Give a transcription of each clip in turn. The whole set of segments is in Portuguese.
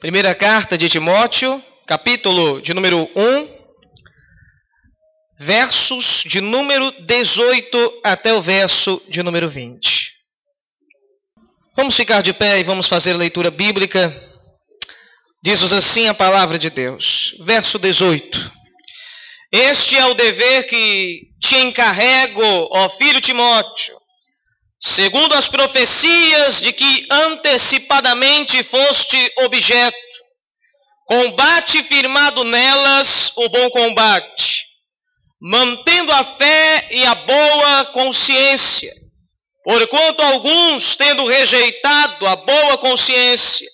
Primeira carta de Timóteo, capítulo de número 1, versos de número 18 até o verso de número 20. Vamos ficar de pé e vamos fazer a leitura bíblica. Diz-nos assim a palavra de Deus. Verso 18. Este é o dever que te encarrego, ó filho Timóteo, segundo as profecias de que antecipadamente foste objeto. Combate firmado nelas o bom combate, mantendo a fé e a boa consciência. Porquanto alguns, tendo rejeitado a boa consciência,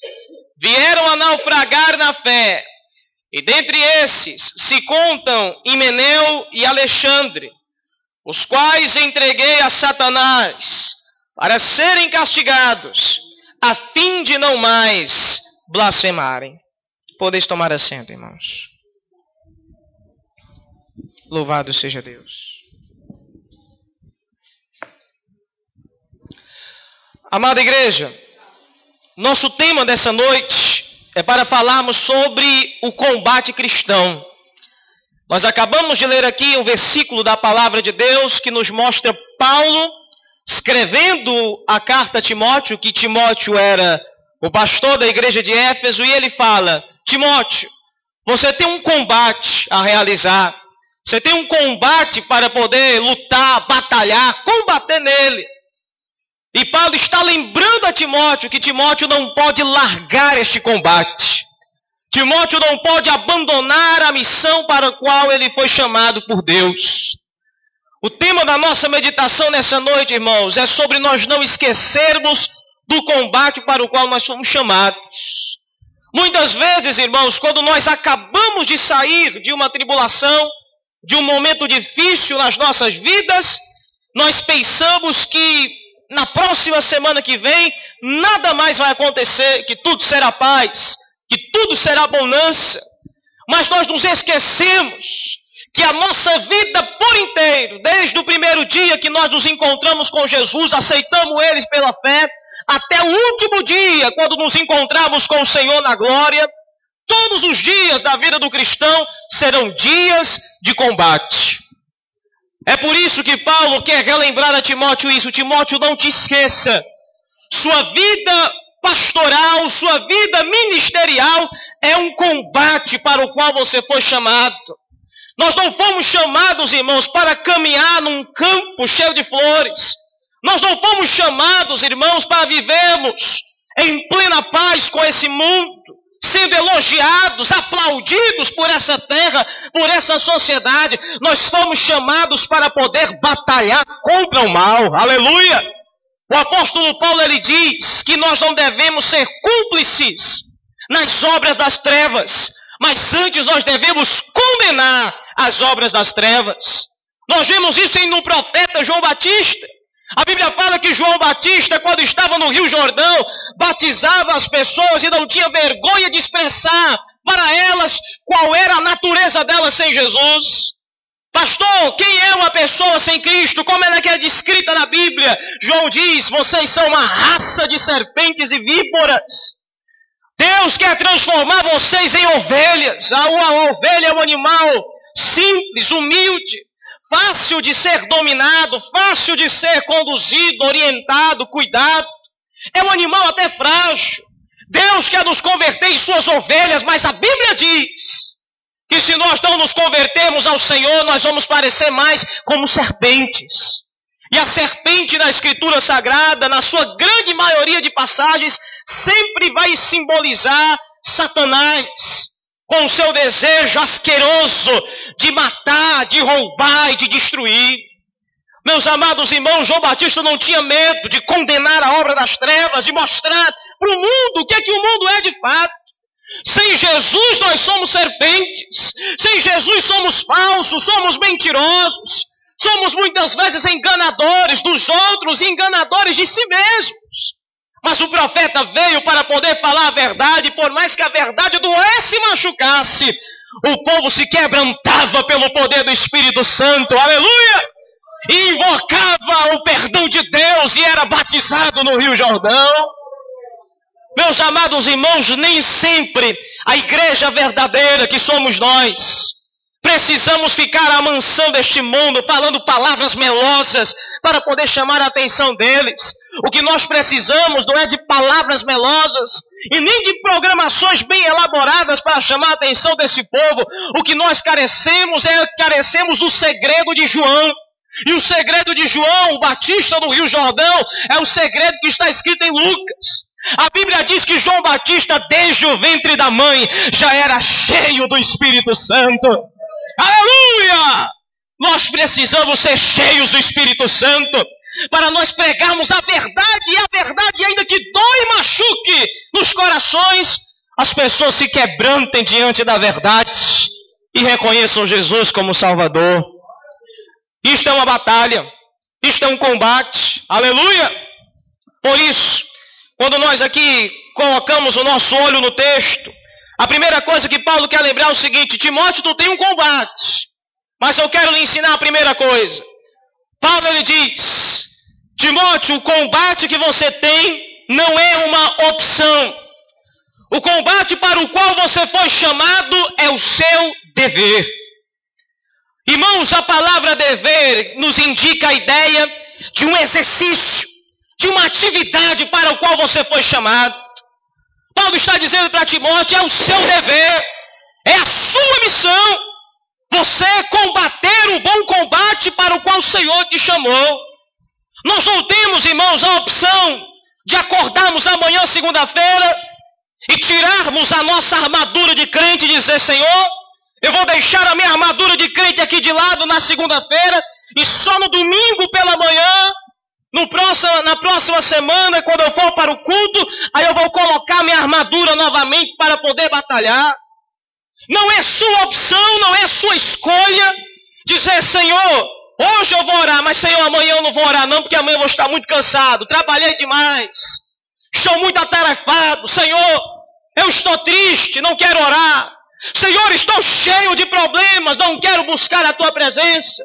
vieram a naufragar na fé, e dentre esses se contam Himeneu e Alexandre, os quais entreguei a Satanás para serem castigados, a fim de não mais blasfemarem. Podeis tomar assento, irmãos. Louvado seja Deus. Amada igreja, nosso tema dessa noite é para falarmos sobre o combate cristão. Nós acabamos de ler aqui um versículo da palavra de Deus que nos mostra Paulo escrevendo a carta a Timóteo, que Timóteo era o pastor da igreja de Éfeso, e ele fala: Timóteo, você tem um combate a realizar, você tem um combate para poder lutar, batalhar, combater nele. E Paulo está lembrando a Timóteo que Timóteo não pode largar este combate. Timóteo não pode abandonar a missão para a qual ele foi chamado por Deus. O tema da nossa meditação nessa noite, irmãos, é sobre nós não esquecermos do combate para o qual nós somos chamados. Muitas vezes, irmãos, quando nós acabamos de sair de uma tribulação, de um momento difícil nas nossas vidas, nós pensamos que na próxima semana que vem nada mais vai acontecer, que tudo será paz, que tudo será bonança. Mas nós nos esquecemos que a nossa vida por inteiro, desde o primeiro dia que nós nos encontramos com Jesus, aceitamos eles pela fé, até o último dia, quando nos encontramos com o Senhor na glória, todos os dias da vida do cristão serão dias de combate. É por isso que Paulo quer relembrar a Timóteo isso. Timóteo, não te esqueça. Sua vida pastoral, sua vida ministerial é um combate para o qual você foi chamado. Nós não fomos chamados, irmãos, para caminhar num campo cheio de flores. Nós não fomos chamados, irmãos, para vivermos em plena paz com esse mundo, sendo elogiados, aplaudidos por essa terra, por essa sociedade. Nós fomos chamados para poder batalhar contra o mal. Aleluia! O apóstolo Paulo ele diz que nós não devemos ser cúmplices nas obras das trevas, mas antes nós devemos condenar as obras das trevas. Nós vemos isso no profeta João Batista. A Bíblia fala que João Batista, quando estava no Rio Jordão, batizava as pessoas e não tinha vergonha de expressar para elas qual era a natureza delas sem Jesus. Pastor, quem é uma pessoa sem Cristo? Como ela é é descrita na Bíblia? João diz: vocês são uma raça de serpentes e víboras. Deus quer transformar vocês em ovelhas. A, ovelha é um animal simples, humilde, fácil de ser dominado, fácil de ser conduzido, orientado, cuidado. É um animal até frágil. Deus quer nos converter em suas ovelhas, mas a Bíblia diz que se nós não nos convertermos ao Senhor, nós vamos parecer mais como serpentes. E a serpente na Escritura Sagrada, na sua grande maioria de passagens, sempre vai simbolizar Satanás, com o seu desejo asqueroso de matar, de roubar e de destruir. Meus amados irmãos, João Batista não tinha medo de condenar a obra das trevas, de mostrar para o mundo o que é que o mundo é de fato. Sem Jesus nós somos serpentes, sem Jesus somos falsos, somos mentirosos, somos muitas vezes enganadores dos outros enganadores de si mesmos. Mas o profeta veio para poder falar a verdade, por mais que a verdade doesse e machucasse, o povo se quebrantava pelo poder do Espírito Santo, aleluia! E invocava o perdão de Deus e era batizado no Rio Jordão. Meus amados irmãos, nem sempre a igreja verdadeira que somos nós Precisamos ficar amansando este mundo, falando palavras melosas para poder chamar a atenção deles. O que nós precisamos não é de palavras melosas e nem de programações bem elaboradas para chamar a atenção desse povo. O que nós carecemos é carecemos do segredo de João. E o segredo de João, o Batista do Rio Jordão, é o segredo que está escrito em Lucas. A Bíblia diz que João Batista, desde o ventre da mãe, já era cheio do Espírito Santo. Aleluia! Nós precisamos ser cheios do Espírito Santo para nós pregarmos a verdade e a verdade, ainda que dói e machuque nos corações, as pessoas se quebrantem diante da verdade e reconheçam Jesus como Salvador. Isto é uma batalha, isto é um combate, aleluia! Por isso, quando nós aqui colocamos o nosso olho no texto, a primeira coisa que Paulo quer lembrar é o seguinte: Timóteo, tu tem um combate. Mas eu quero lhe ensinar a primeira coisa. Paulo ele diz: Timóteo, o combate que você tem não é uma opção. O combate para o qual você foi chamado é o seu dever. Irmãos, a palavra dever nos indica a ideia de um exercício, de uma atividade para o qual você foi chamado. Paulo está dizendo para Timóteo: é o seu dever, é a sua missão, você combater o bom combate para o qual o Senhor te chamou. Nós não temos, irmãos, a opção de acordarmos amanhã, segunda-feira, e tirarmos a nossa armadura de crente e dizer: Senhor, eu vou deixar a minha armadura de crente aqui de lado na segunda-feira, e só no domingo pela manhã no próximo, na próxima semana, quando eu for para o culto, aí eu vou colocar minha armadura novamente para poder batalhar. Não é sua opção, não é sua escolha dizer, Senhor, hoje eu vou orar, mas Senhor, amanhã eu não vou orar não, porque amanhã eu vou estar muito cansado, trabalhei demais, estou muito atarefado, Senhor, eu estou triste, não quero orar. Senhor, estou cheio de problemas, não quero buscar a tua presença.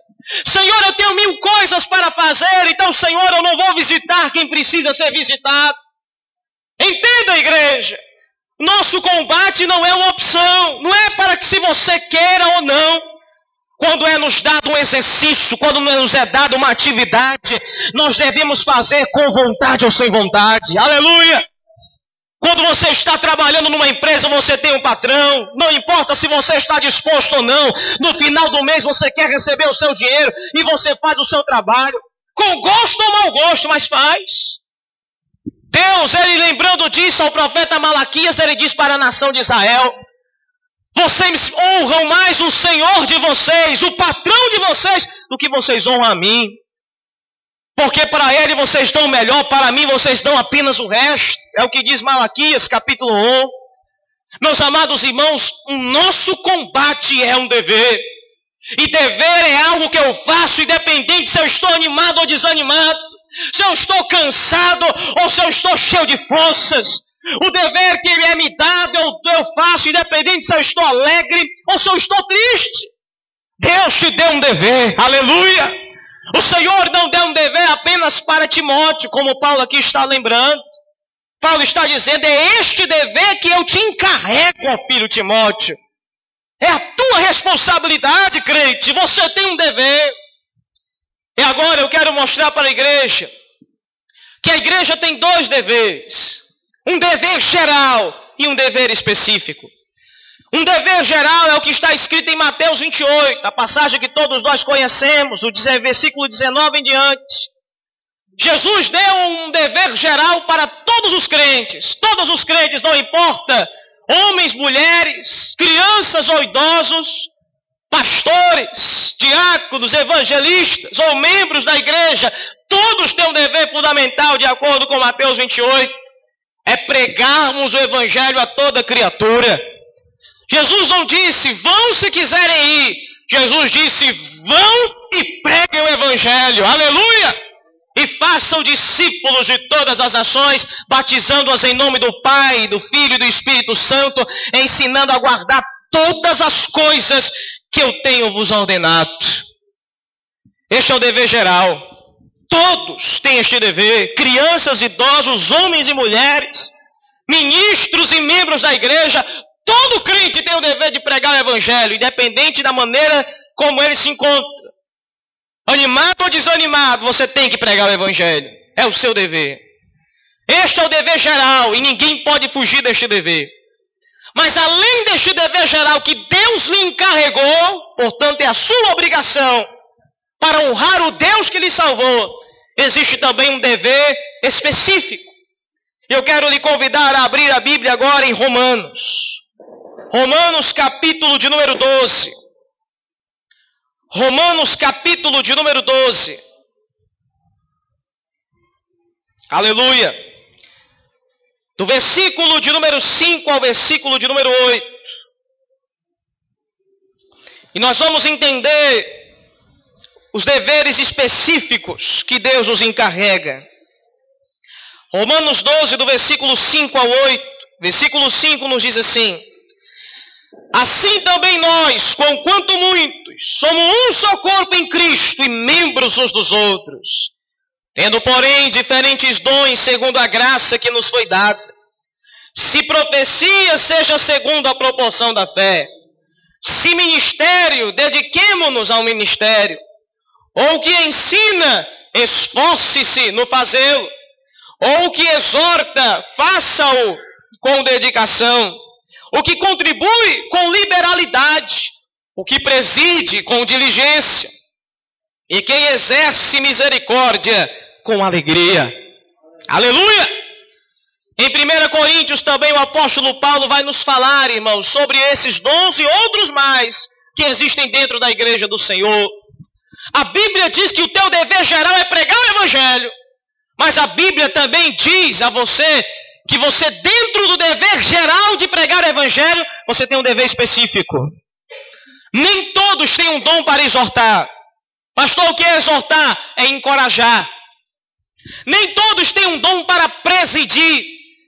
Senhor, eu tenho mil coisas para fazer, então, Senhor, eu não vou visitar quem precisa ser visitado. Entenda, igreja. Nosso combate não é uma opção, não é para que se você queira ou não. Quando é nos dado um exercício, quando nos é dado uma atividade, nós devemos fazer com vontade ou sem vontade. Aleluia! Quando você está trabalhando numa empresa, você tem um patrão. Não importa se você está disposto ou não. No final do mês você quer receber o seu dinheiro e você faz o seu trabalho. Com gosto ou mau gosto, mas faz. Deus, ele lembrando disso ao profeta Malaquias, ele diz para a nação de Israel: Vocês honram mais o Senhor de vocês, o patrão de vocês, do que vocês honram a mim. Porque para ele vocês dão melhor, para mim vocês dão apenas o resto. É o que diz Malaquias, capítulo 1. Meus amados irmãos, o nosso combate é um dever. E dever é algo que eu faço, independente se eu estou animado ou desanimado, se eu estou cansado ou se eu estou cheio de forças. O dever que é me dado eu, eu faço, independente se eu estou alegre ou se eu estou triste. Deus te deu um dever, aleluia. O Senhor não deu um dever apenas para Timóteo, como Paulo aqui está lembrando. Paulo está dizendo: é este dever que eu te encarrego, filho Timóteo. É a tua responsabilidade, crente. Você tem um dever. E agora eu quero mostrar para a igreja que a igreja tem dois deveres: um dever geral e um dever específico. Um dever geral é o que está escrito em Mateus 28, a passagem que todos nós conhecemos, o versículo 19 em diante. Jesus deu um dever geral para todos os crentes, todos os crentes, não importa, homens, mulheres, crianças ou idosos, pastores, diáconos, evangelistas ou membros da igreja, todos têm um dever fundamental de acordo com Mateus 28, é pregarmos o evangelho a toda criatura. Jesus não disse, vão se quiserem ir. Jesus disse, vão e preguem o Evangelho. Aleluia! E façam discípulos de todas as nações, batizando-as em nome do Pai, do Filho e do Espírito Santo, ensinando a guardar todas as coisas que eu tenho vos ordenado. Este é o dever geral. Todos têm este dever, crianças, idosos, homens e mulheres. ministros e membros da igreja, todo crente tem o dever de pregar o evangelho, independente da maneira como ele se encontra. Animado ou desanimado, você tem que pregar o evangelho. É o seu dever. Este é o dever geral e ninguém pode fugir deste dever. Mas além deste dever geral que Deus lhe encarregou, portanto é a sua obrigação para honrar o Deus que lhe salvou, existe também um dever específico. Eu quero lhe convidar a abrir a Bíblia agora em Romanos. Romanos capítulo de número 12. Romanos capítulo de número 12. Aleluia do versículo de número 5 ao versículo de número 8. E nós vamos entender os deveres específicos que Deus nos encarrega. Romanos 12, do versículo 5 ao 8. Versículo 5 nos diz assim: Assim também nós, conquanto muitos, somos um só corpo em Cristo e membros uns dos outros, tendo, porém, diferentes dons segundo a graça que nos foi dada. Se profecia, seja segundo a proporção da fé. Se ministério, dediquemo-nos ao ministério. Ou que ensina, esforce-se no fazê-lo. Ou que exorta, faça-o com dedicação. O que contribui com liberalidade. O que preside com diligência. E quem exerce misericórdia com alegria. Aleluia! Em 1 Coríntios também o apóstolo Paulo vai nos falar, irmãos, sobre esses dons e outros mais que existem dentro da igreja do Senhor. A Bíblia diz que o teu dever geral é pregar o Evangelho, mas a Bíblia também diz a você que você, dentro do dever geral de pregar o Evangelho, você tem um dever específico. Nem todos têm um dom para exortar. Pastor, o que é exortar? É encorajar. Nem todos têm um dom para presidir.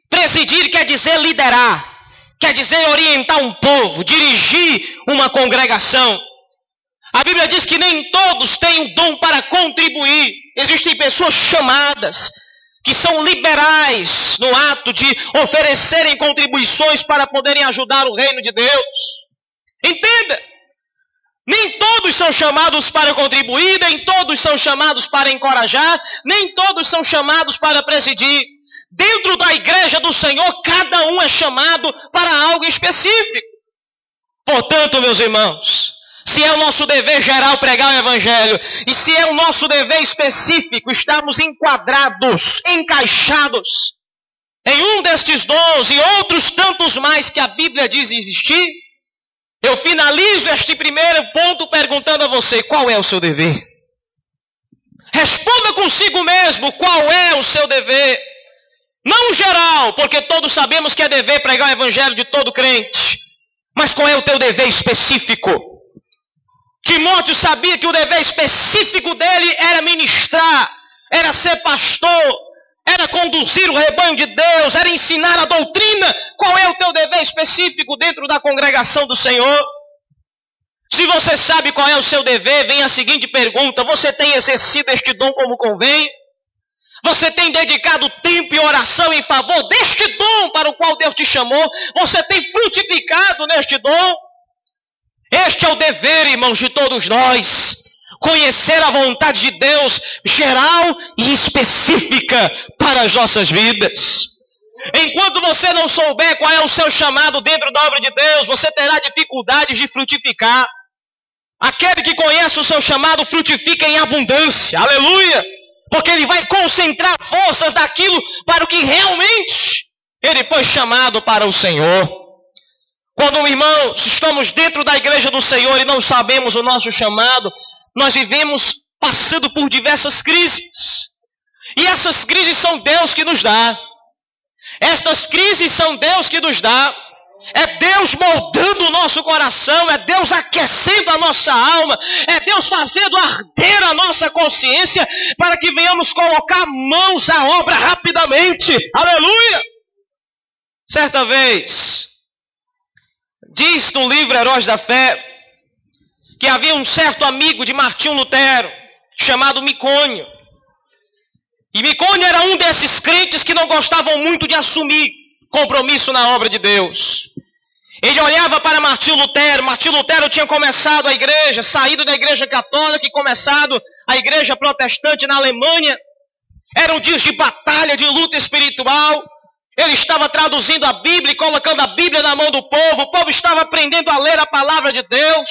Presidir quer dizer liderar, quer dizer orientar um povo, dirigir uma congregação. A Bíblia diz que nem todos têm o dom para contribuir. Existem pessoas chamadas que são liberais no ato de oferecerem contribuições para poderem ajudar o reino de Deus. Entenda? Nem todos são chamados para contribuir, nem todos são chamados para encorajar, nem todos são chamados para presidir. Dentro da igreja do Senhor, cada um é chamado para algo específico. Portanto, meus irmãos, se é o nosso dever geral pregar o Evangelho, e se é o nosso dever específico estarmos enquadrados, encaixados em um destes dons e outros tantos mais que a Bíblia diz existir, eu finalizo este primeiro ponto perguntando a você: qual é o seu dever? Responda consigo mesmo qual é o seu dever. Não geral, porque todos sabemos que é dever pregar o evangelho de todo crente. Mas qual é o teu dever específico? Timóteo sabia que o dever específico dele era ministrar, era ser pastor, era conduzir o rebanho de Deus, era ensinar a doutrina. Qual é o teu dever específico dentro da congregação do Senhor? Se você sabe qual é o seu dever, vem a seguinte pergunta: você tem exercido este dom como convém? Você tem dedicado tempo e oração em favor deste dom para o qual Deus te chamou? Você tem frutificado neste dom? Este é o dever, irmãos, de todos nós. Conhecer a vontade de Deus geral e específica para as nossas vidas. Enquanto você não souber qual é o seu chamado dentro da obra de Deus, você terá dificuldades de frutificar. Aquele que conhece o seu chamado frutifica em abundância. Aleluia! Porque ele vai concentrar forças daquilo para o que realmente ele foi chamado para o Senhor. Quando, irmãos, estamos dentro da igreja do Senhor e não sabemos o nosso chamado, nós vivemos passando por diversas crises. E essas crises são Deus que nos dá. Estas crises são Deus que nos dá. É Deus moldando o nosso coração, é Deus aquecendo a nossa alma, é Deus fazendo arder a nossa consciência para que venhamos colocar mãos à obra rapidamente. Aleluia! Certa vez, diz no livro Heróis da Fé que havia um certo amigo de Martinho Lutero chamado Micônio. E Micônio era um desses crentes que não gostavam muito de assumir compromisso na obra de Deus. Ele olhava para Martinho Lutero. Martinho Lutero tinha começado a igreja, saído da igreja católica e começado a igreja protestante na Alemanha. Eram dias de batalha, de luta espiritual. Ele estava traduzindo a Bíblia e colocando a Bíblia na mão do povo. O povo estava aprendendo a ler a palavra de Deus.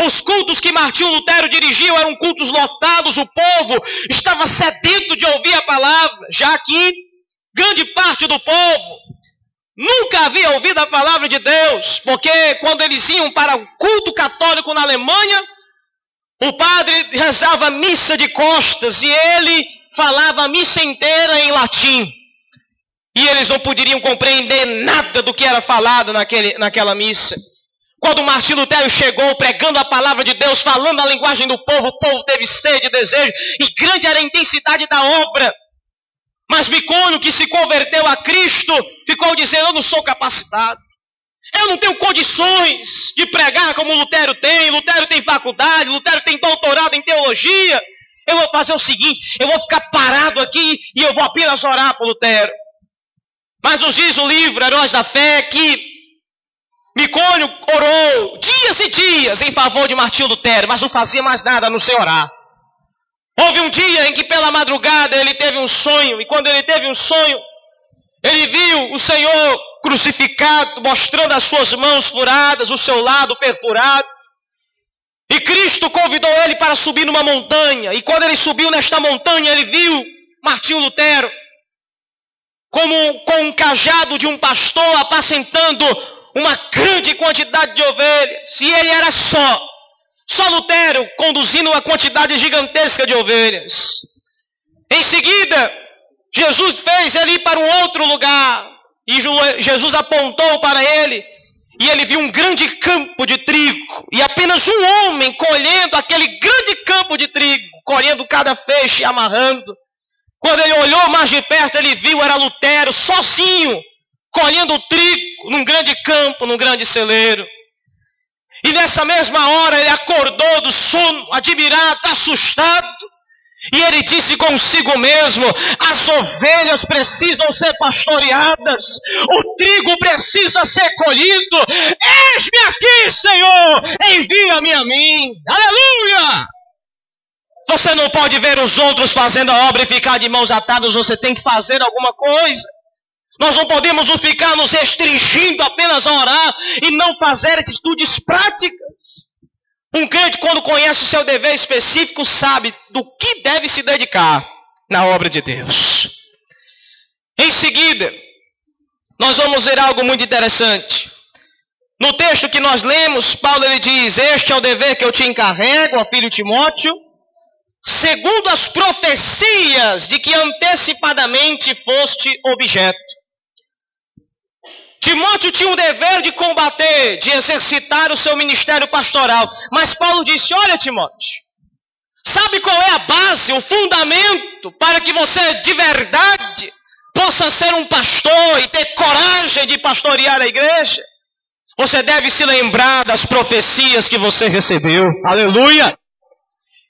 Os cultos que Martinho Lutero dirigiu eram cultos lotados. O povo estava sedento de ouvir a palavra, já que grande parte do povo nunca havia ouvido a palavra de Deus, porque quando eles iam para o culto católico na Alemanha, o padre rezava missa de costas e ele falava a missa inteira em latim. E eles não poderiam compreender nada do que era falado naquele, naquela missa. Quando Martinho Lutero chegou pregando a palavra de Deus, falando a linguagem do povo, o povo teve sede e desejo, e grande era a intensidade da obra. Mas Micônio, que se converteu a Cristo, ficou dizendo: Eu não sou capacitado. Eu não tenho condições de pregar como Lutero tem. Lutero tem faculdade, Lutero tem doutorado em teologia. Eu vou fazer o seguinte: eu vou ficar parado aqui e eu vou apenas orar por Lutero. Mas nos diz o livro Heróis da Fé que Micônio orou dias e dias em favor de Martinho Lutero, mas não fazia mais nada no seu orar. Houve um dia em que pela madrugada ele teve um sonho, e quando ele teve um sonho, ele viu o Senhor crucificado, mostrando as suas mãos furadas, o seu lado perfurado. E Cristo convidou ele para subir numa montanha, e quando ele subiu nesta montanha, ele viu Martinho Lutero como com um cajado de um pastor apacentando uma grande quantidade de ovelhas. E ele era só, só Lutero conduzindo uma quantidade gigantesca de ovelhas. Em seguida, Jesus fez ele ir para um outro lugar. E Jesus apontou para ele. E ele viu um grande campo de trigo. E apenas um homem colhendo aquele grande campo de trigo. Colhendo cada feixe e amarrando. Quando ele olhou mais de perto, ele viu era Lutero sozinho, colhendo trigo num grande campo, num grande celeiro. E nessa mesma hora ele acordou do sono, admirado, assustado. E ele disse consigo mesmo: as ovelhas precisam ser pastoreadas, o trigo precisa ser colhido. Eis-me aqui, Senhor, envia-me a mim. Aleluia! Você não pode ver os outros fazendo a obra e ficar de mãos atadas, você tem que fazer alguma coisa. Nós não podemos ficar nos restringindo apenas a orar e não fazer atitudes práticas. Um crente, quando conhece o seu dever específico, sabe do que deve se dedicar na obra de Deus. Em seguida, nós vamos ver algo muito interessante. No texto que nós lemos, Paulo ele diz: Este é o dever que eu te encarrego, ó filho Timóteo segundo as profecias de que antecipadamente foste objeto. Timóteo tinha o dever de combater, de exercitar o seu ministério pastoral. Mas Paulo disse: Olha, Timóteo, sabe qual é a base, o fundamento para que você de verdade possa ser um pastor e ter coragem de pastorear a igreja? Você deve se lembrar das profecias que você recebeu. Aleluia!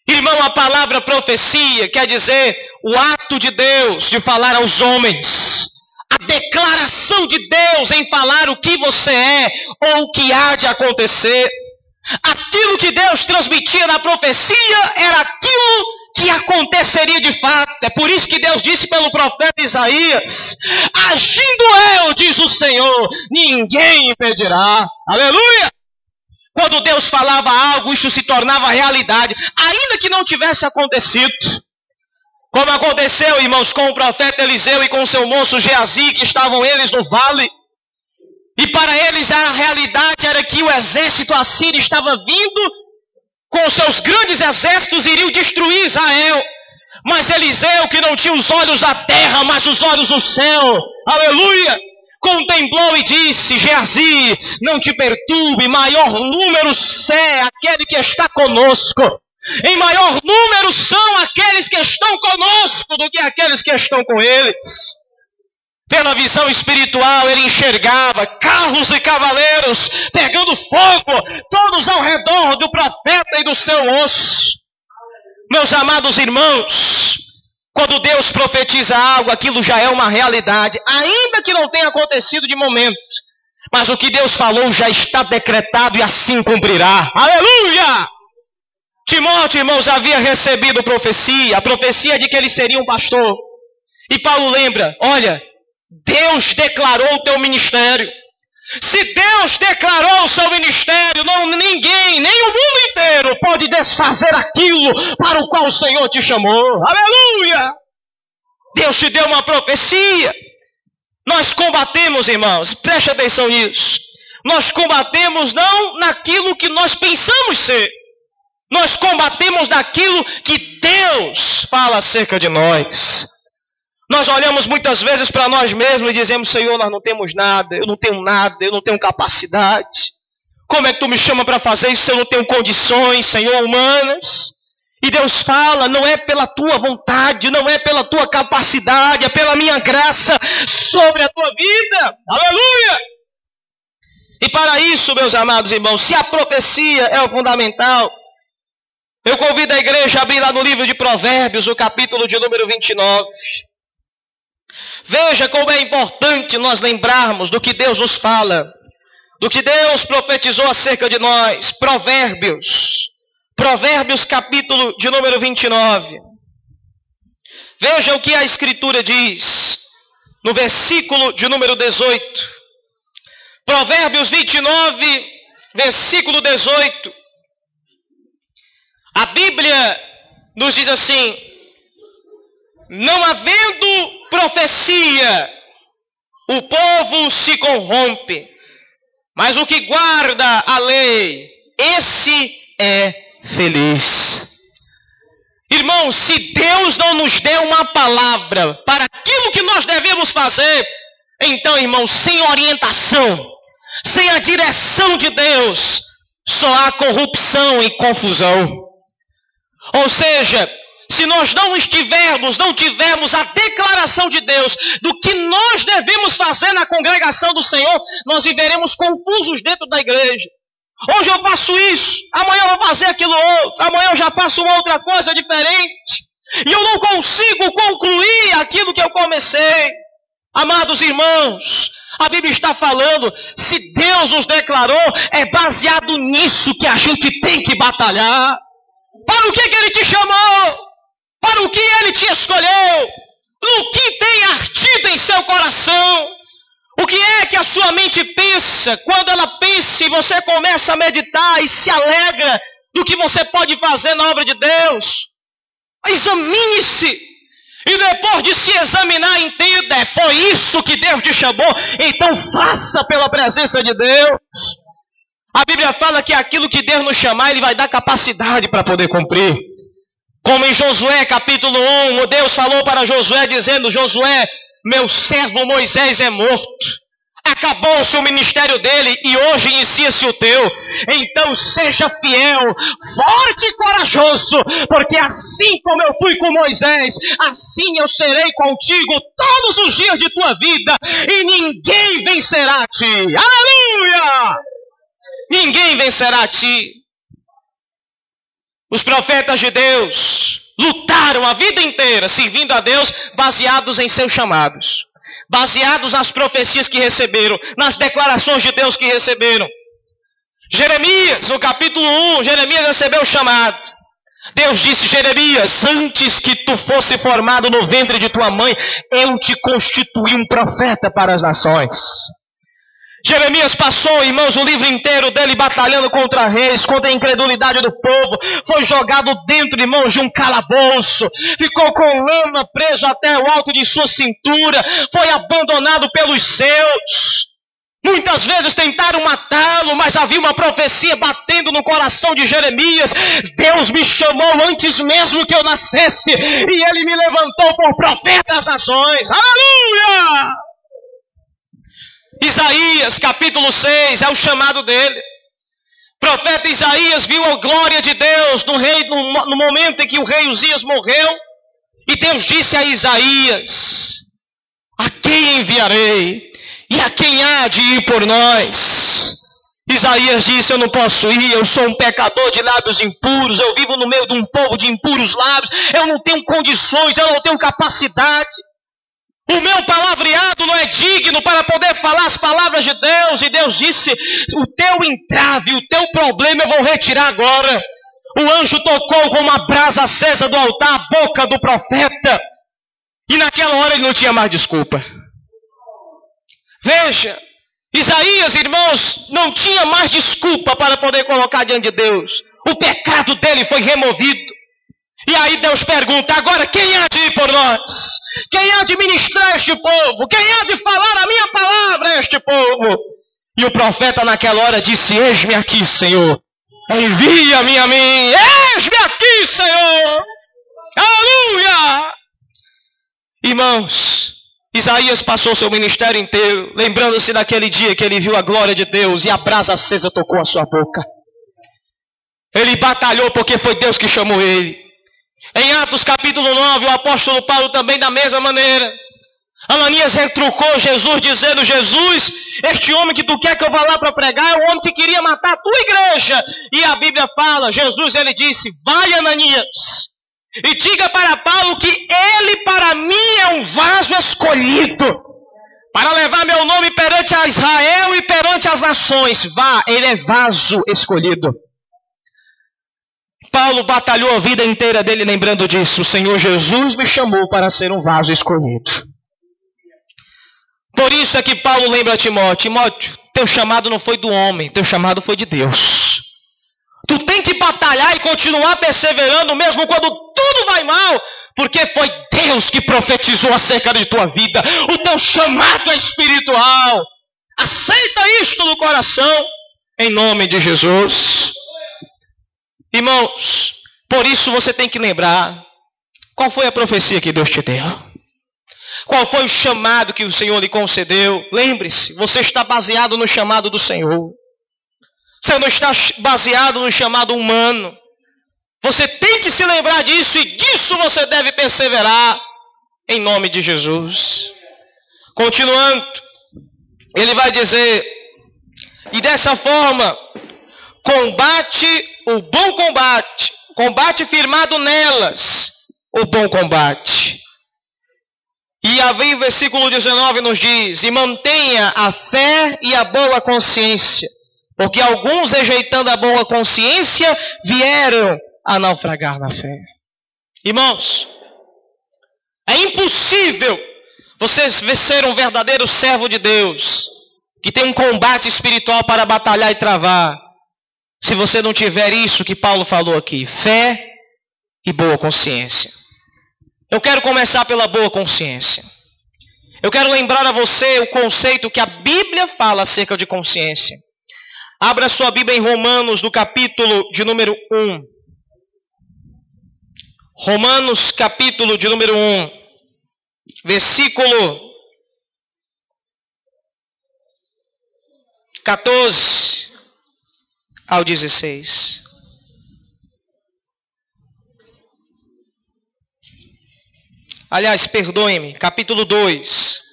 Irmão, a palavra profecia quer dizer o ato de Deus de falar aos homens. A declaração de Deus em falar o que você é ou o que há de acontecer. Aquilo que Deus transmitia na profecia era aquilo que aconteceria de fato. É por isso que Deus disse pelo profeta Isaías: Agindo eu, diz o Senhor, ninguém impedirá. Aleluia! Quando Deus falava algo, isso se tornava realidade, ainda que não tivesse acontecido. Como aconteceu, irmãos, com o profeta Eliseu e com seu moço Geazi, que estavam eles no vale. E para eles a realidade era que o exército assírio estava vindo, com seus grandes exércitos iriam destruir Israel. Mas Eliseu, que não tinha os olhos da terra, mas os olhos do céu, aleluia, contemplou e disse: Geazi, não te perturbe, maior número é aquele que está conosco. Em maior número são aqueles que estão conosco do que aqueles que estão com eles. Pela visão espiritual, ele enxergava carros e cavaleiros pegando fogo, todos ao redor do profeta e do seu osso. Meus amados irmãos, Quando Deus profetiza algo, aquilo já é uma realidade, ainda que não tenha acontecido de momento. Mas o que Deus falou já está decretado e assim cumprirá. Aleluia! Timóteo, irmãos, havia recebido profecia, a profecia de que ele seria um pastor. E Paulo lembra: olha, Deus declarou o teu ministério. Se Deus declarou o seu ministério, não ninguém, nem o mundo inteiro pode desfazer aquilo para o qual o Senhor te chamou. Aleluia! Deus te deu uma profecia. Nós combatemos, irmãos, preste atenção nisso. Nós combatemos não naquilo que nós pensamos ser. Nós combatemos naquilo que Deus fala acerca de nós. Nós olhamos muitas vezes para nós mesmos e dizemos: Senhor, nós não temos nada, eu não tenho nada, eu não tenho capacidade. Como é que tu me chama para fazer isso se eu não tenho condições, Senhor, humanas? E Deus fala: não é pela tua vontade, não é pela tua capacidade, é pela minha graça sobre a tua vida. Aleluia! E para isso, meus amados irmãos, se a profecia é o fundamental, eu convido a igreja a abrir lá no livro de Provérbios, o capítulo de número 29. Veja como é importante nós lembrarmos do que Deus nos fala, do que Deus profetizou acerca de nós. Provérbios, Provérbios capítulo de número 29. Veja o que a Escritura diz no versículo de número 18. Provérbios 29, versículo 18. A Bíblia nos diz assim: não havendo profecia, o povo se corrompe. Mas o que guarda a lei, esse é feliz. Irmãos, se Deus não nos der uma palavra para aquilo que nós devemos fazer, então, irmãos, sem orientação, sem a direção de Deus, só há corrupção e confusão. Ou seja, se nós não estivermos, não tivermos a declaração de Deus do que nós devemos fazer na congregação do Senhor, nós viveremos confusos dentro da igreja. Hoje eu faço isso, amanhã eu vou fazer aquilo outro, amanhã eu já faço uma outra coisa diferente. E eu não consigo concluir aquilo que eu comecei. Amados irmãos, a Bíblia está falando, se Deus nos declarou, é baseado nisso que a gente tem que batalhar. Para o que, que Ele te chamou? Para o que ele te escolheu, no que tem ardido em seu coração. O que é que a sua mente pensa? Quando ela pensa e você começa a meditar e se alegra do que você pode fazer na obra de Deus. Examine-se. E depois de se examinar, entenda: é, foi isso que Deus te chamou, então faça pela presença de Deus. A Bíblia fala que aquilo que Deus nos chamar, Ele vai dar capacidade para poder cumprir. Como em Josué capítulo 1, Deus falou para Josué dizendo: Josué, meu servo Moisés é morto. Acabou-se o ministério dele e hoje inicia-se o teu. Então seja fiel, forte e corajoso, porque assim como eu fui com Moisés, assim eu serei contigo todos os dias de tua vida e ninguém vencerá a ti. Aleluia! Ninguém vencerá a ti. Os profetas de Deus lutaram a vida inteira servindo a Deus, baseados em seus chamados, baseados nas profecias que receberam, nas declarações de Deus que receberam. Jeremias, no capítulo 1, Jeremias recebeu o chamado. Deus disse: Jeremias, antes que tu fosse formado no ventre de tua mãe, eu te constituí um profeta para as nações. Jeremias passou, irmãos, o livro inteiro dele batalhando contra reis, contra a incredulidade do povo. Foi jogado dentro, irmãos, de um calabouço. Ficou com lama preso até o alto de sua cintura. Foi abandonado pelos seus. Muitas vezes tentaram matá-lo, mas havia uma profecia batendo no coração de Jeremias. Deus me chamou antes mesmo que eu nascesse, e ele me levantou por profeta das nações. Aleluia! Isaías, capítulo 6, é o chamado dele. O profeta Isaías viu a glória de Deus no, rei, no, no momento em que o rei Uzias morreu. E Deus disse a Isaías: A quem enviarei? E a quem há de ir por nós? Isaías disse: Eu não posso ir, eu sou um pecador de lábios impuros, eu vivo no meio de um povo de impuros lábios, eu não tenho condições, eu não tenho capacidade. O meu palavreado não é digno para poder falar as palavras de Deus. E Deus disse: O teu entrave, o teu problema eu vou retirar agora. O anjo tocou com uma brasa acesa do altar a boca do profeta. E naquela hora ele não tinha mais desculpa. Veja, Isaías, irmãos, não tinha mais desculpa para poder colocar diante de Deus. O pecado dele foi removido. E aí Deus pergunta: agora quem há de ir por nós? Quem há de ministrar este povo? Quem há de falar a minha palavra a este povo? E o profeta naquela hora disse: Eis-me aqui, Senhor. Envia-me a mim. Eis-me aqui, Senhor. Aleluia! Irmãos, Isaías passou seu ministério inteiro, lembrando-se daquele dia que ele viu a glória de Deus e a brasa acesa tocou a sua boca. Ele batalhou porque foi Deus que chamou ele. Em Atos capítulo 9, o apóstolo Paulo também da mesma maneira. Ananias retrucou Jesus, dizendo: Jesus, este homem que tu quer que eu vá lá para pregar é o homem que queria matar a tua igreja. E a Bíblia fala: Jesus, ele disse: Vai, Ananias, e diga para Paulo que ele para mim é um vaso escolhido para levar meu nome perante a Israel e perante as nações. Vá, ele é vaso escolhido. Paulo batalhou a vida inteira dele lembrando disso. O Senhor Jesus me chamou para ser um vaso escolhido. Por isso é que Paulo lembra a Timóteo: Timóteo, teu chamado não foi do homem, teu chamado foi de Deus. Tu tem que batalhar e continuar perseverando, mesmo quando tudo vai mal, porque foi Deus que profetizou acerca de tua vida. O teu chamado é espiritual. Aceita isto no coração, em nome de Jesus. Irmãos, por isso você tem que lembrar qual foi a profecia que Deus te deu. Qual foi o chamado que o Senhor lhe concedeu? Lembre-se, você está baseado no chamado do Senhor. Você não está baseado no chamado humano. Você tem que se lembrar disso e disso você deve perseverar em nome de Jesus. Continuando, ele vai dizer: e dessa forma, combate o bom combate, combate firmado nelas, o bom combate. E aí o versículo 19 nos diz: E mantenha a fé e a boa consciência, porque alguns, rejeitando a boa consciência, vieram a naufragar na fé. Irmãos, é impossível você ser um verdadeiro servo de Deus, que tem um combate espiritual para batalhar e travar, se você não tiver isso que Paulo falou aqui: fé e boa consciência. Eu quero começar pela boa consciência. Eu quero lembrar a você o conceito que a Bíblia fala acerca de consciência. Abra sua Bíblia em Romanos, do capítulo de número 1. Romanos, capítulo de número 1, versículo 14 ao 16. Aliás, perdoe-me, capítulo 2.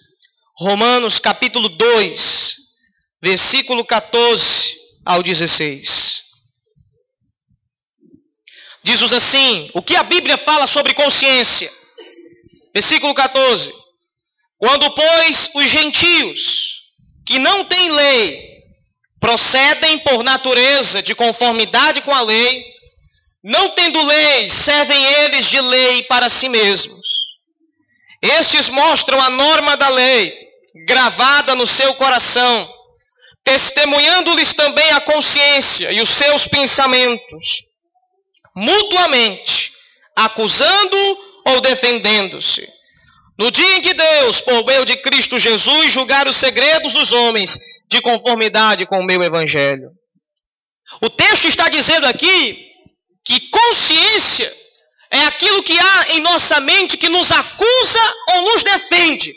Romanos, capítulo 2, versículo 14 ao 16. Diz-nos assim: o que a Bíblia fala sobre consciência? Versículo 14: Quando, pois, os gentios que não têm lei procedem por natureza de conformidade com a lei, não tendo lei, servem eles de lei para si mesmos. Estes mostram a norma da lei, gravada no seu coração, testemunhando-lhes também a consciência e os seus pensamentos, mutuamente, acusando ou defendendo-se. No dia em que Deus, por meio de Cristo Jesus, julgar os segredos dos homens, de conformidade com o meu evangelho. O texto está dizendo aqui que consciência é aquilo que há em nossa mente que nos acusa ou nos defende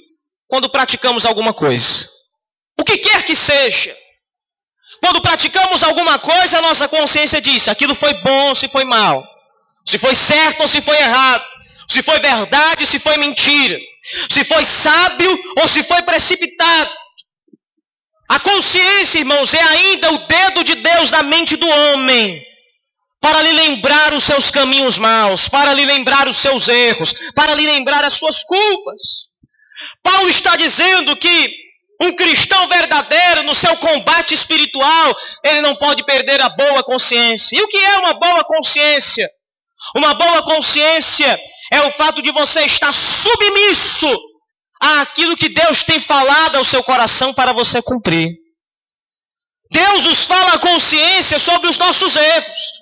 quando praticamos alguma coisa. O que quer que seja. Quando praticamos alguma coisa, a nossa consciência diz aquilo foi bom se foi mal. Se foi certo ou se foi errado. Se foi verdade ou se foi mentira. Se foi sábio ou se foi precipitado. A consciência, irmãos, é ainda o dedo de Deus na mente do homem para lhe lembrar os seus caminhos maus, para lhe lembrar os seus erros, para lhe lembrar as suas culpas. Paulo está dizendo que um cristão verdadeiro, no seu combate espiritual, ele não pode perder a boa consciência. E o que é uma boa consciência? Uma boa consciência é o fato de você estar submisso àquilo que Deus tem falado ao seu coração para você cumprir. Deus nos fala a consciência sobre os nossos erros.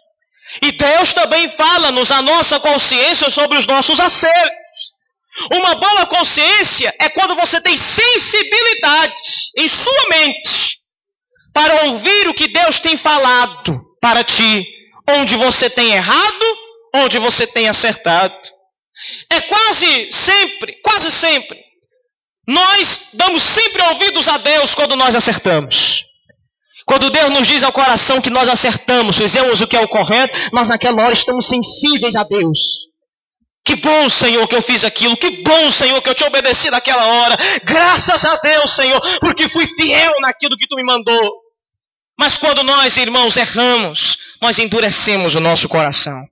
E Deus também fala-nos a nossa consciência sobre os nossos acertos. Uma boa consciência é quando você tem sensibilidade em sua mente para ouvir o que Deus tem falado para ti, onde você tem errado, onde você tem acertado. É quase sempre, quase sempre, nós damos sempre ouvidos a Deus quando nós acertamos. Quando Deus nos diz ao coração que nós acertamos, fizemos o que é o correto, nós naquela hora estamos sensíveis a Deus. Que bom, Senhor, que eu fiz aquilo. Que bom, Senhor, que eu te obedeci naquela hora. Graças a Deus, Senhor, porque fui fiel naquilo que tu me mandou. Mas quando nós, irmãos, erramos, nós endurecemos o nosso coração.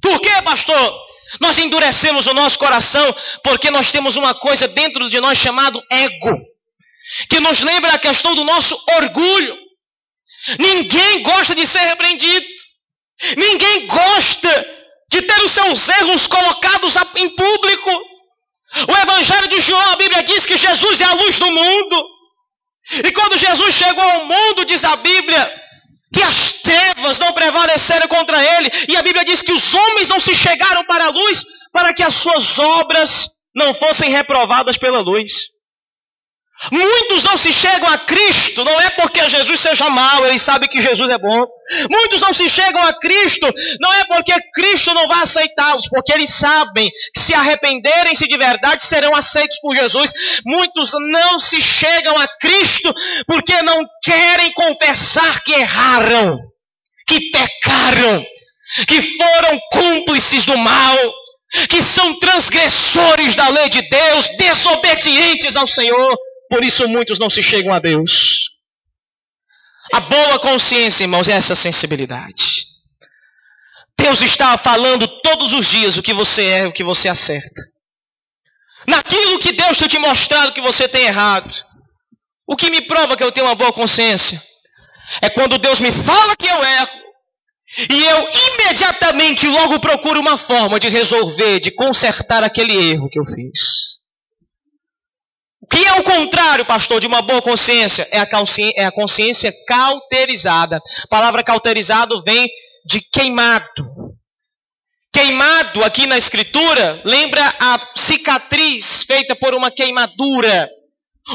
Por quê, pastor? Nós endurecemos o nosso coração porque nós temos uma coisa dentro de nós chamado ego, que nos lembra a questão do nosso orgulho. Ninguém gosta de ser repreendido. Ninguém gosta de ter os seus erros colocados em público. O Evangelho de João, a Bíblia diz que Jesus é a luz do mundo. E quando Jesus chegou ao mundo, diz a Bíblia, que as trevas não prevaleceram contra ele. E a Bíblia diz que os homens não se chegaram para a luz para que as suas obras não fossem reprovadas pela luz. Muitos não se chegam a Cristo, não é porque Jesus seja mau, eles sabem que Jesus é bom. Muitos não se chegam a Cristo, não é porque Cristo não vai aceitá-los, porque eles sabem que se arrependerem-se de verdade serão aceitos por Jesus. Muitos não se chegam a Cristo porque não querem confessar que erraram, que pecaram, que foram cúmplices do mal, que são transgressores da lei de Deus, desobedientes ao Senhor. Por isso muitos não se chegam a Deus. A boa consciência, irmãos, é essa sensibilidade. Deus está falando todos os dias o que você é, o que você acerta. Naquilo que Deus tem te mostrado que você tem errado. O que me prova que eu tenho uma boa consciência é quando Deus me fala que eu erro e eu imediatamente logo procuro uma forma de resolver, de consertar aquele erro que eu fiz. O que é o contrário, pastor, de uma boa consciência? É a, consciência, é a consciência cauterizada. A palavra cauterizado vem de queimado. Queimado aqui na escritura lembra a cicatriz feita por uma queimadura.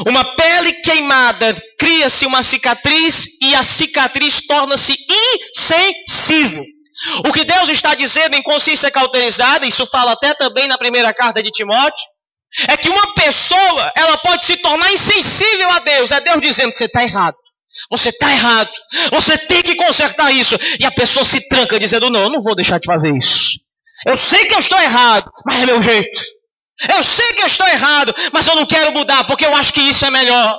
Uma pele queimada cria-se uma cicatriz e a cicatriz torna-se insensível. O que Deus está dizendo em consciência cauterizada, isso fala até também na primeira carta de Timóteo, é que uma pessoa, ela pode se tornar insensível a Deus. É Deus dizendo: você está errado. Você está errado. Você tem que consertar isso. E a pessoa se tranca dizendo: não, eu não vou deixar de fazer isso. Eu sei que eu estou errado, mas é meu jeito. Eu sei que eu estou errado, mas eu não quero mudar porque eu acho que isso é melhor.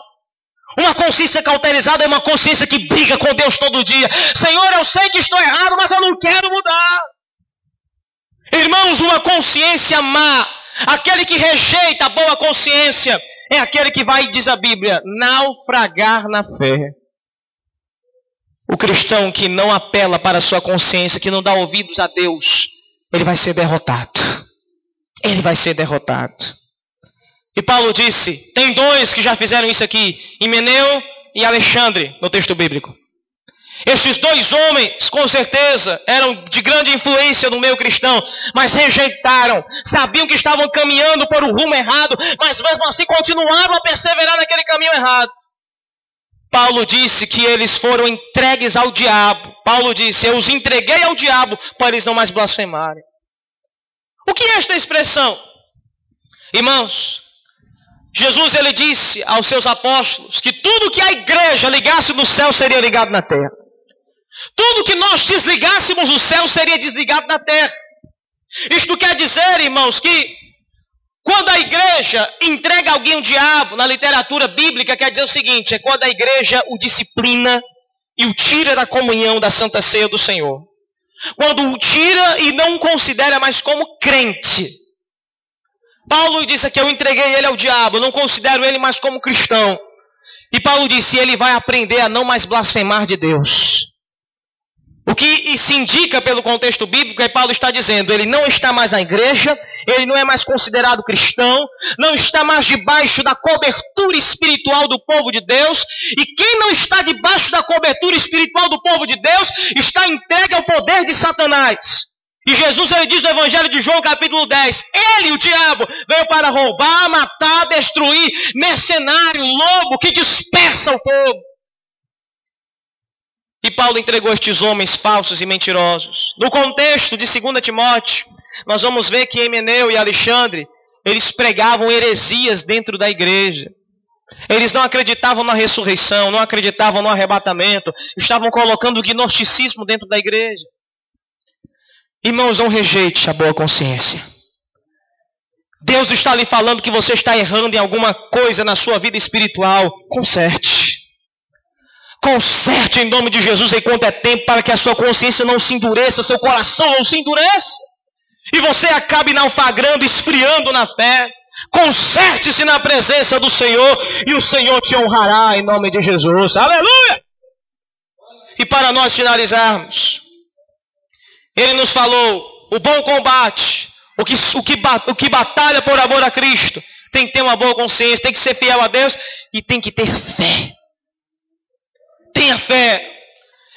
Uma consciência cauterizada é uma consciência que briga com Deus todo dia. Senhor, eu sei que estou errado, mas eu não quero mudar. Irmãos, uma consciência má Aquele que rejeita a boa consciência é aquele que vai, diz a Bíblia, naufragar na fé. O cristão que não apela para a sua consciência, que não dá ouvidos a Deus, ele vai ser derrotado. Ele vai ser derrotado. E Paulo disse: tem dois que já fizeram isso aqui, Himeneu e Alexandre, no texto bíblico. Esses dois homens, com certeza, eram de grande influência no meio cristão, mas rejeitaram, sabiam que estavam caminhando por um rumo errado, mas mesmo assim continuaram a perseverar naquele caminho errado. Paulo disse que eles foram entregues ao diabo. Paulo disse: Eu os entreguei ao diabo para eles não mais blasfemarem. O que é esta expressão? Irmãos, Jesus ele disse aos seus apóstolos que tudo que a igreja ligasse no céu seria ligado na terra. Tudo que nós desligássemos o céu seria desligado da terra. Isto quer dizer, irmãos, que Quando a igreja entrega alguém ao diabo, na literatura bíblica, quer dizer o seguinte: é quando a igreja o disciplina e o tira da comunhão da Santa Ceia do Senhor. Quando o tira e não o considera mais como crente. Paulo disse que eu entreguei ele ao diabo, não considero ele mais como cristão. E Paulo disse: ele vai aprender a não mais blasfemar de Deus. O que se indica pelo contexto bíblico é que Paulo está dizendo: ele não está mais na igreja, ele não é mais considerado cristão, não está mais debaixo da cobertura espiritual do povo de Deus, e quem não está debaixo da cobertura espiritual do povo de Deus está entregue ao poder de Satanás. E Jesus ele diz no Evangelho de João, capítulo 10: Ele, o diabo, veio para roubar, matar, destruir, mercenário, lobo que dispersa o povo. E Paulo entregou estes homens falsos e mentirosos. No contexto de 2 Timóteo, nós vamos ver que Emeneu e Alexandre, eles pregavam heresias dentro da igreja. Eles não acreditavam na ressurreição, não acreditavam no arrebatamento, estavam colocando o gnosticismo dentro da igreja. Irmãos, não rejeite a boa consciência. Deus está lhe falando que você está errando em alguma coisa na sua vida espiritual. Conserte. Conserte em nome de Jesus enquanto é tempo para que a sua consciência não se endureça, seu coração não se endureça. E você acabe naufragando, esfriando na fé. Conserte-se na presença do Senhor e o Senhor te honrará em nome de Jesus. Aleluia! E para nós finalizarmos, ele nos falou o bom combate, o que, o que, o que batalha por amor a Cristo, tem que ter uma boa consciência, tem que ser fiel a Deus e tem que ter fé. Tenha fé.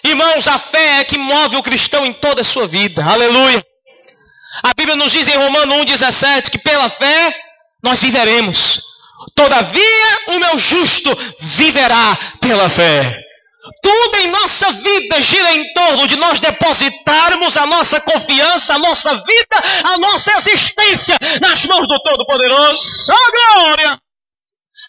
Irmãos, a fé é que move o cristão em toda a sua vida. Aleluia. A Bíblia nos diz em Romano 1,17 que pela fé nós viveremos. Todavia, o meu justo viverá pela fé. Tudo em nossa vida gira em torno de nós depositarmos a nossa confiança, a nossa vida, a nossa existência nas mãos do Todo-Poderoso. Oh, glória!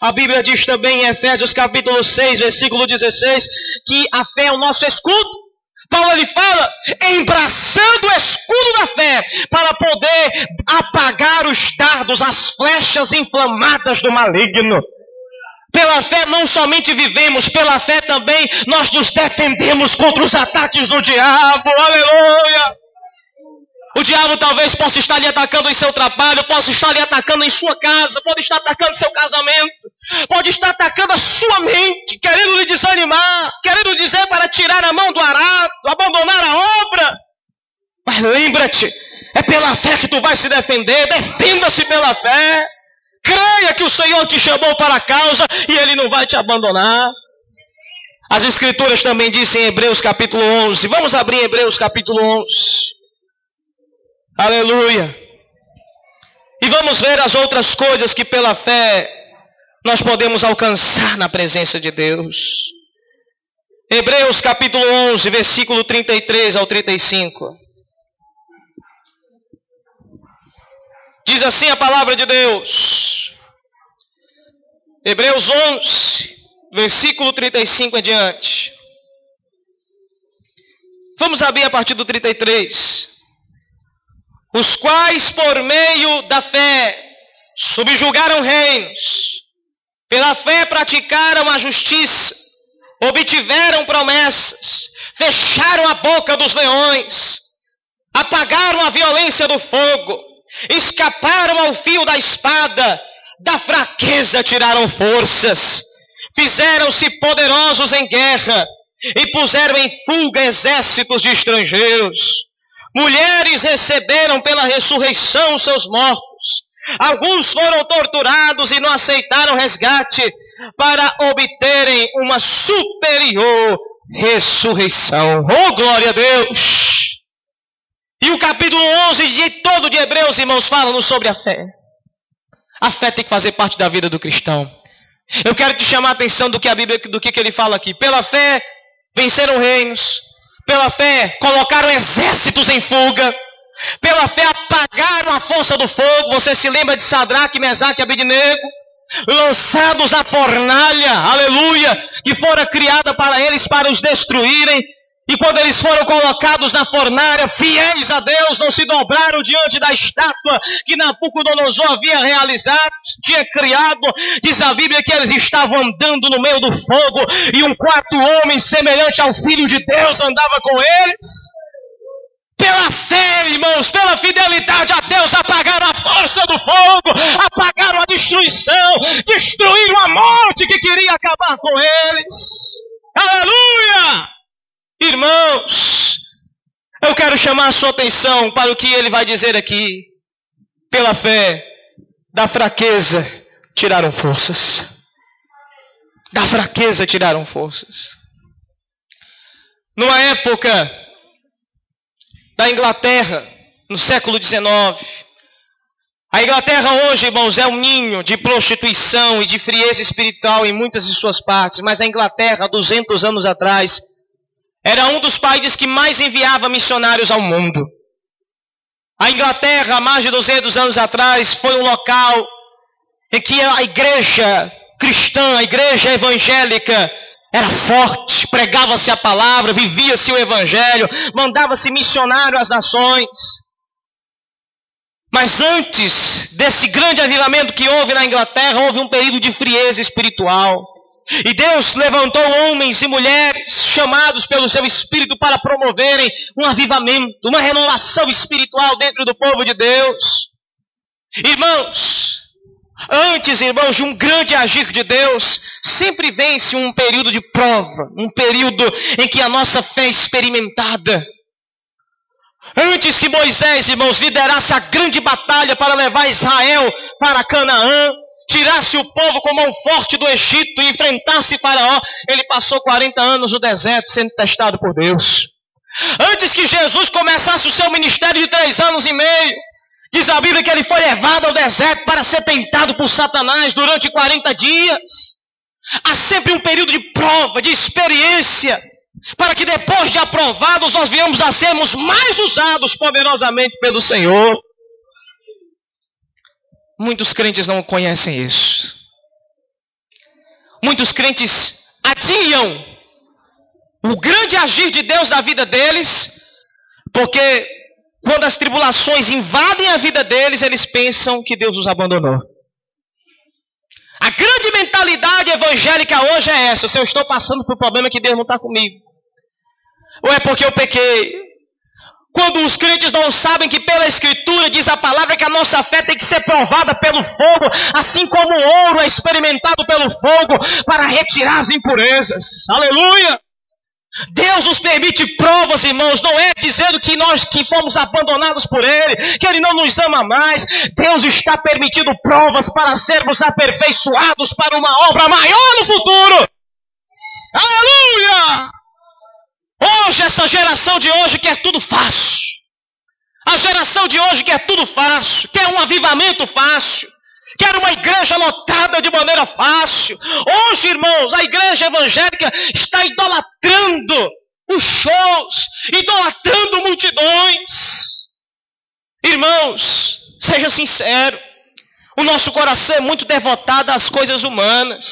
A Bíblia diz também em Efésios capítulo 6, versículo 16, que a fé é o nosso escudo. Paulo ele fala, embraçando o escudo da fé, para poder apagar os dardos, as flechas inflamadas do maligno. Pela fé não somente vivemos, pela fé também nós nos defendemos contra os ataques do diabo. Aleluia! O diabo talvez possa estar lhe atacando em seu trabalho, possa estar lhe atacando em sua casa, pode estar atacando seu casamento, pode estar atacando a sua mente, querendo lhe desanimar, querendo dizer para tirar a mão do arado, abandonar a obra. Mas lembra-te, é pela fé que tu vai se defender, defenda-se pela fé. Creia que o Senhor te chamou para a causa e Ele não vai te abandonar. As Escrituras também dizem em Hebreus capítulo 11. Vamos abrir Hebreus capítulo 11. Aleluia. E vamos ver as outras coisas que pela fé nós podemos alcançar na presença de Deus. Hebreus capítulo 11, versículo 33 ao 35. Diz assim a palavra de Deus. Hebreus 11, versículo 35 em diante. Vamos abrir a partir do 33 os quais por meio da fé subjugaram reinos, pela fé praticaram a justiça, obtiveram promessas, fecharam a boca dos leões, apagaram a violência do fogo, escaparam ao fio da espada, da fraqueza tiraram forças, fizeram-se poderosos em guerra e puseram em fuga exércitos de estrangeiros. Mulheres receberam pela ressurreição seus mortos. Alguns foram torturados e não aceitaram resgate para obterem uma superior ressurreição. Oh, glória a Deus! E o capítulo 11 de todo de Hebreus, irmãos, fala sobre a fé. A fé tem que fazer parte da vida do cristão. Eu quero te chamar a atenção do que a Bíblia, do que, que ele fala aqui. Pela fé, venceram reinos, pela fé, colocaram exércitos em fuga. Pela fé, apagaram a força do fogo. Você se lembra de Sadraque, Mesaque e Abednego? Lançados à fornalha, aleluia, que fora criada para eles para os destruírem. E quando eles foram colocados na fornalha, fiéis a Deus, não se dobraram diante da estátua que Nabucodonosor havia realizado, tinha criado. Diz a Bíblia que eles estavam andando no meio do fogo e um quarto homem semelhante ao Filho de Deus andava com eles. Pela fé, irmãos, pela fidelidade a Deus, apagaram a força do fogo, apagaram a destruição, destruíram a morte que queria acabar com eles. Aleluia! Irmãos, eu quero chamar a sua atenção para o que ele vai dizer aqui. Pela fé, da fraqueza tiraram forças. Da fraqueza tiraram forças. Numa época da Inglaterra, no século XIX, a Inglaterra hoje, irmãos, é um ninho de prostituição e de frieza espiritual em muitas de suas partes, mas a Inglaterra, 200 anos atrás, era um dos países que mais enviava missionários ao mundo. A Inglaterra, há mais de 200 anos atrás, foi um local em que a igreja cristã, a igreja evangélica, era forte, pregava-se a palavra, vivia-se o evangelho, mandava-se missionário às nações. Mas antes desse grande avivamento que houve na Inglaterra, houve um período de frieza espiritual. E Deus levantou homens e mulheres chamados pelo seu Espírito para promoverem um avivamento, uma renovação espiritual dentro do povo de Deus. Irmãos, antes, irmãos, de um grande agir de Deus, sempre vence um período de prova, um período em que a nossa fé é experimentada. Antes que Moisés, irmãos, liderasse a grande batalha para levar Israel para Canaã, tirasse o povo com mão forte do Egito e enfrentasse Faraó, ele passou 40 anos no deserto sendo testado por Deus. Antes que Jesus começasse o seu ministério de três anos e meio, diz a Bíblia que ele foi levado ao deserto para ser tentado por Satanás durante 40 dias. Há sempre um período de prova, de experiência, para que depois de aprovados nós venhamos a sermos mais usados poderosamente pelo Senhor. Muitos crentes não conhecem isso. Muitos crentes adiam o grande agir de Deus na vida deles, porque quando as tribulações invadem a vida deles, eles pensam que Deus os abandonou. A grande mentalidade evangélica hoje é essa: se eu estou passando por um problema que Deus não está comigo, ou é porque eu pequei, quando os crentes não sabem que pela Escritura diz a palavra que a nossa fé tem que ser provada pelo fogo, assim como o ouro é experimentado pelo fogo para retirar as impurezas. Aleluia! Deus nos permite provas, irmãos, não é dizendo que nós que fomos abandonados por Ele, que Ele não nos ama mais. Deus está permitindo provas para sermos aperfeiçoados para uma obra maior no futuro. Aleluia! Hoje, essa geração de hoje quer tudo fácil. A geração de hoje quer tudo fácil, quer um avivamento fácil, quer uma igreja lotada de maneira fácil. Hoje, irmãos, a igreja evangélica está idolatrando os shows, idolatrando multidões. Irmãos, seja sincero, o nosso coração é muito devotado às coisas humanas.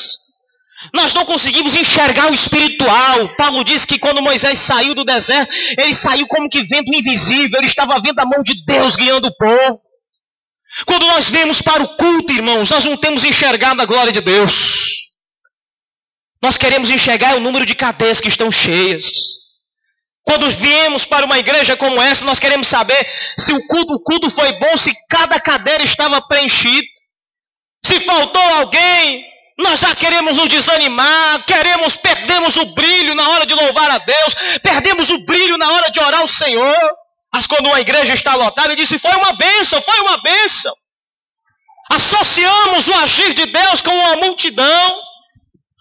Nós não conseguimos enxergar o espiritual. Paulo diz que quando Moisés saiu do deserto, ele saiu como que vendo invisível, ele estava vendo a mão de Deus guiando o povo. Quando nós vemos para o culto, irmãos, nós não temos enxergado a glória de Deus. Nós queremos enxergar o número de cadeias que estão cheias. Quando viemos para uma igreja como essa, nós queremos saber se o culto, o culto foi bom, se cada cadeira estava preenchida. Se faltou alguém, nós já queremos nos desanimar, queremos, perdemos o brilho na hora de louvar a Deus, perdemos o brilho na hora de orar ao Senhor. Mas quando uma igreja está lotada, ele disse: foi uma bênção, foi uma bênção. Associamos o agir de Deus com uma multidão.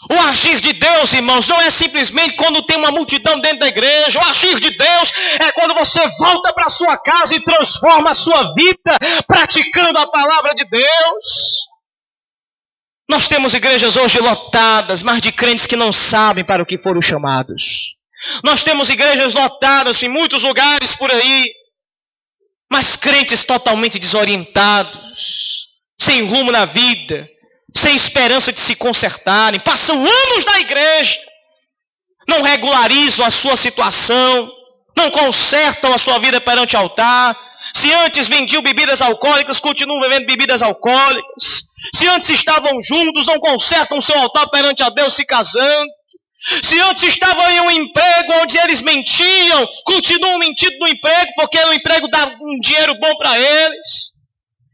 O agir de Deus, irmãos, não é simplesmente quando tem uma multidão dentro da igreja. O agir de Deus é quando você volta para sua casa e transforma a sua vida praticando a palavra de Deus. Nós temos igrejas hoje lotadas, mas de crentes que não sabem para o que foram chamados. Nós temos igrejas lotadas em muitos lugares por aí, mas crentes totalmente desorientados, sem rumo na vida, sem esperança de se consertarem, passam anos na igreja, não regularizam a sua situação, não consertam a sua vida perante o altar. Se antes vendiam bebidas alcoólicas, continuam bebendo bebidas alcoólicas. Se antes estavam juntos, não consertam seu altar perante a Deus se casando. Se antes estavam em um emprego onde eles mentiam, continuam mentindo no emprego porque o emprego dá um dinheiro bom para eles.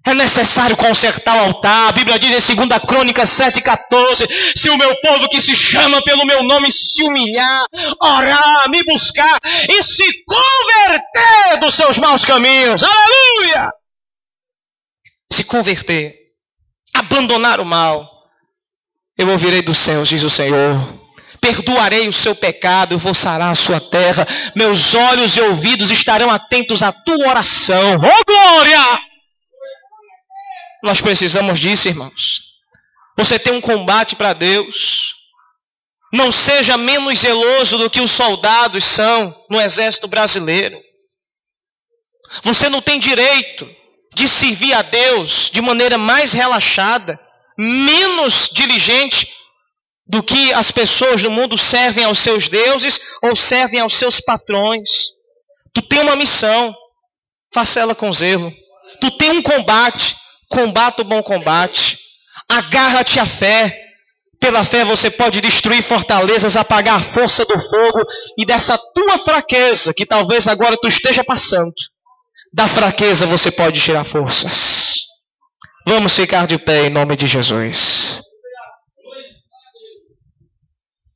É necessário consertar o altar. A Bíblia diz em 2 Crônica 7,14: Se o meu povo que se chama pelo meu nome se humilhar, orar, me buscar e se converter dos seus maus caminhos, aleluia! Se converter, abandonar o mal, eu ouvirei dos céus, diz o Senhor. Perdoarei o seu pecado, eu vou sarar a sua terra. Meus olhos e ouvidos estarão atentos à tua oração. Oh glória! Nós precisamos disso, irmãos. Você tem um combate para Deus. Não seja menos zeloso do que os soldados são no exército brasileiro. Você não tem direito de servir a Deus de maneira mais relaxada, menos diligente do que as pessoas do mundo servem aos seus deuses ou servem aos seus patrões. Tu tem uma missão, faça ela com zelo. Tu tem um combate, Combata o bom combate. Agarra-te à fé. Pela fé você pode destruir fortalezas, apagar a força do fogo e dessa tua fraqueza, que talvez agora tu esteja passando, da fraqueza você pode tirar forças. Vamos ficar de pé em nome de Jesus.